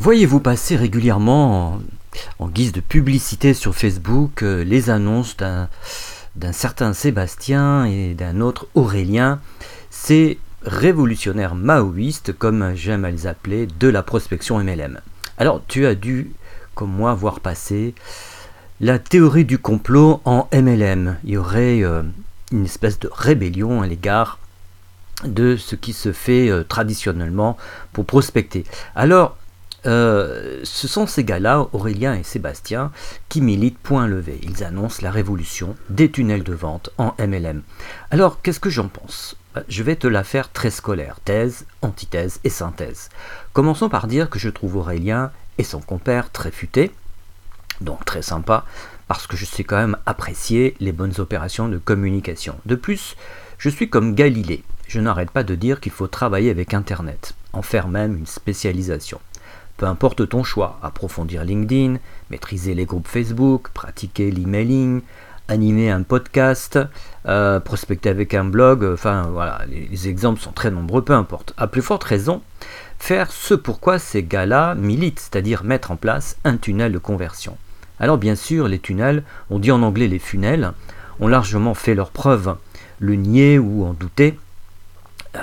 Voyez-vous passer régulièrement en, guise de publicité sur Facebook euh, les annonces d'un certain Sébastien et d'un autre Aurélien? Ces révolutionnaires maoïstes, comme j'aime à les appeler, de la prospection MLM. Alors tu as dû, comme moi, voir passer la théorie du complot en MLM. Il y aurait euh, une espèce de rébellion à l'égard de ce qui se fait euh, traditionnellement pour prospecter. Alors, euh, ce sont ces gars-là, Aurélien et Sébastien, qui militent point levé. Ils annoncent la révolution des tunnels de vente en MLM. Alors, qu'est-ce que j'en pense? Bah, Je vais te la faire très scolaire, thèse, antithèse et synthèse. Commençons par dire que je trouve Aurélien et son compère très futés, donc très sympa, parce que je sais quand même apprécier les bonnes opérations de communication. De plus, je suis comme Galilée, je n'arrête pas de dire qu'il faut travailler avec Internet, en faire même une spécialisation. Peu importe ton choix, approfondir LinkedIn, maîtriser les groupes Facebook, pratiquer l'emailing, animer un podcast, euh, prospecter avec un blog, enfin voilà, les, exemples sont très nombreux, peu importe. À plus forte raison, faire ce pourquoi ces gars-là militent, c'est-à-dire mettre en place un tunnel de conversion. Alors bien sûr, les tunnels, on dit en anglais les funnels, ont largement fait leur preuve. Le nier ou en douter,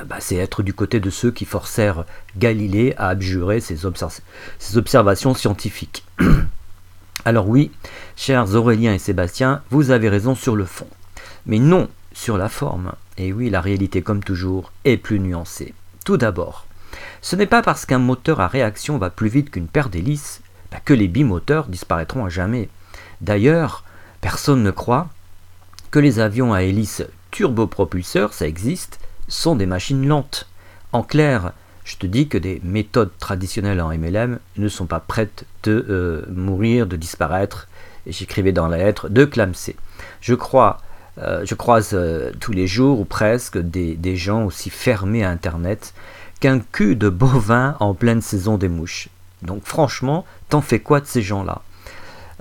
bah, c'est être du côté de ceux qui forcèrent Galilée à abjurer ses, observations scientifiques. Alors oui, chers Aurélien et Sébastien, vous avez raison sur le fond, mais non sur la forme. Et oui, la réalité, comme toujours, est plus nuancée. Tout d'abord, ce n'est pas parce qu'un moteur à réaction va plus vite qu'une paire d'hélices bah, que les bimoteurs disparaîtront à jamais. D'ailleurs, personne ne croit que les avions à hélices turbopropulseurs, ça existe, sont des machines lentes. En clair, je te dis que des méthodes traditionnelles en MLM ne sont pas prêtes de euh, mourir, de disparaître, j'écrivais dans la lettre, de clamser. Je crois, euh, je croise euh, tous les jours ou presque des, des gens aussi fermés à Internet qu'un cul de bovin en pleine saison des mouches. Donc franchement, t'en fais quoi de ces gens-là?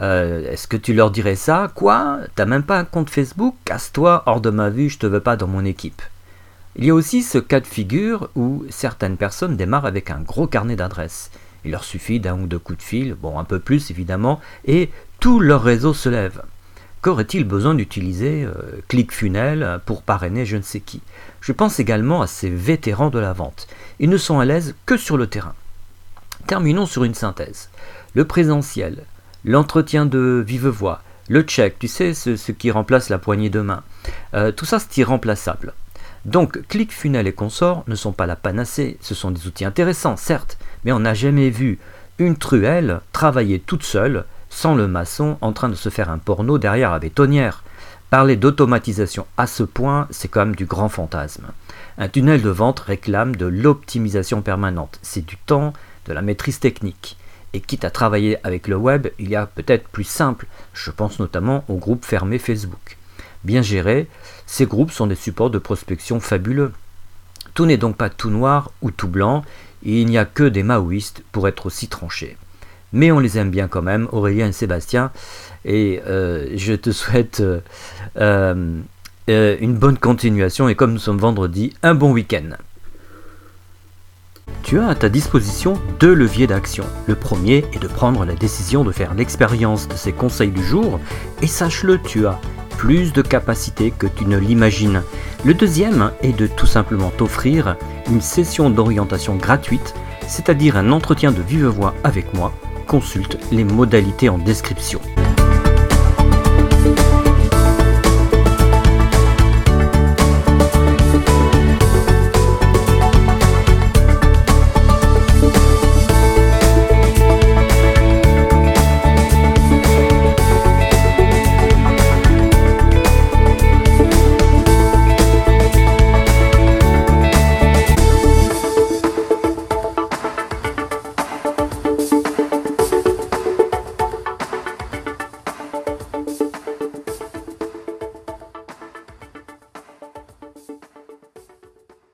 Est-ce que tu leur dirais ça? Quoi? T'as même pas un compte Facebook? Casse-toi, hors de ma vue, je te veux pas dans mon équipe. Il y a aussi ce cas de figure où certaines personnes démarrent avec un gros carnet d'adresses. Il leur suffit d'un ou deux coups de fil, bon un peu plus évidemment, et tout leur réseau se lève. Qu'aurait-il besoin d'utiliser euh, ClickFunnels pour parrainer je ne sais qui? Je pense également à ces vétérans de la vente. Ils ne sont à l'aise que sur le terrain. Terminons sur une synthèse. Le présentiel, l'entretien de vive voix, le check, tu sais, ce, qui remplace la poignée de main, euh, tout ça c'est irremplaçable. Donc ClickFunnels et consorts ne sont pas la panacée, ce sont des outils intéressants, certes, mais on n'a jamais vu une truelle travailler toute seule, sans le maçon en train de se faire un porno derrière la bétonnière. Parler d'automatisation à ce point, c'est quand même du grand fantasme. Un tunnel de vente réclame de l'optimisation permanente, c'est du temps, de la maîtrise technique. Et quitte à travailler avec le web, il y a peut-être plus simple, je pense notamment au groupe fermé Facebook. Bien géré, ces groupes sont des supports de prospection fabuleux. Tout n'est donc pas tout noir ou tout blanc, et il n'y a que des maoïstes pour être aussi tranchés. Mais on les aime bien quand même, Aurélien et Sébastien, et euh, je te souhaite euh, euh, une bonne continuation et comme nous sommes vendredi, un bon week-end. Tu as à ta disposition deux leviers d'action. Le premier est de prendre la décision de faire l'expérience de ces conseils du jour, et sache-le, tu as plus de capacité que tu ne l'imagines. Le deuxième est de tout simplement t'offrir une session d'orientation gratuite, c'est-à-dire un entretien de vive voix avec moi. Consulte les modalités en description.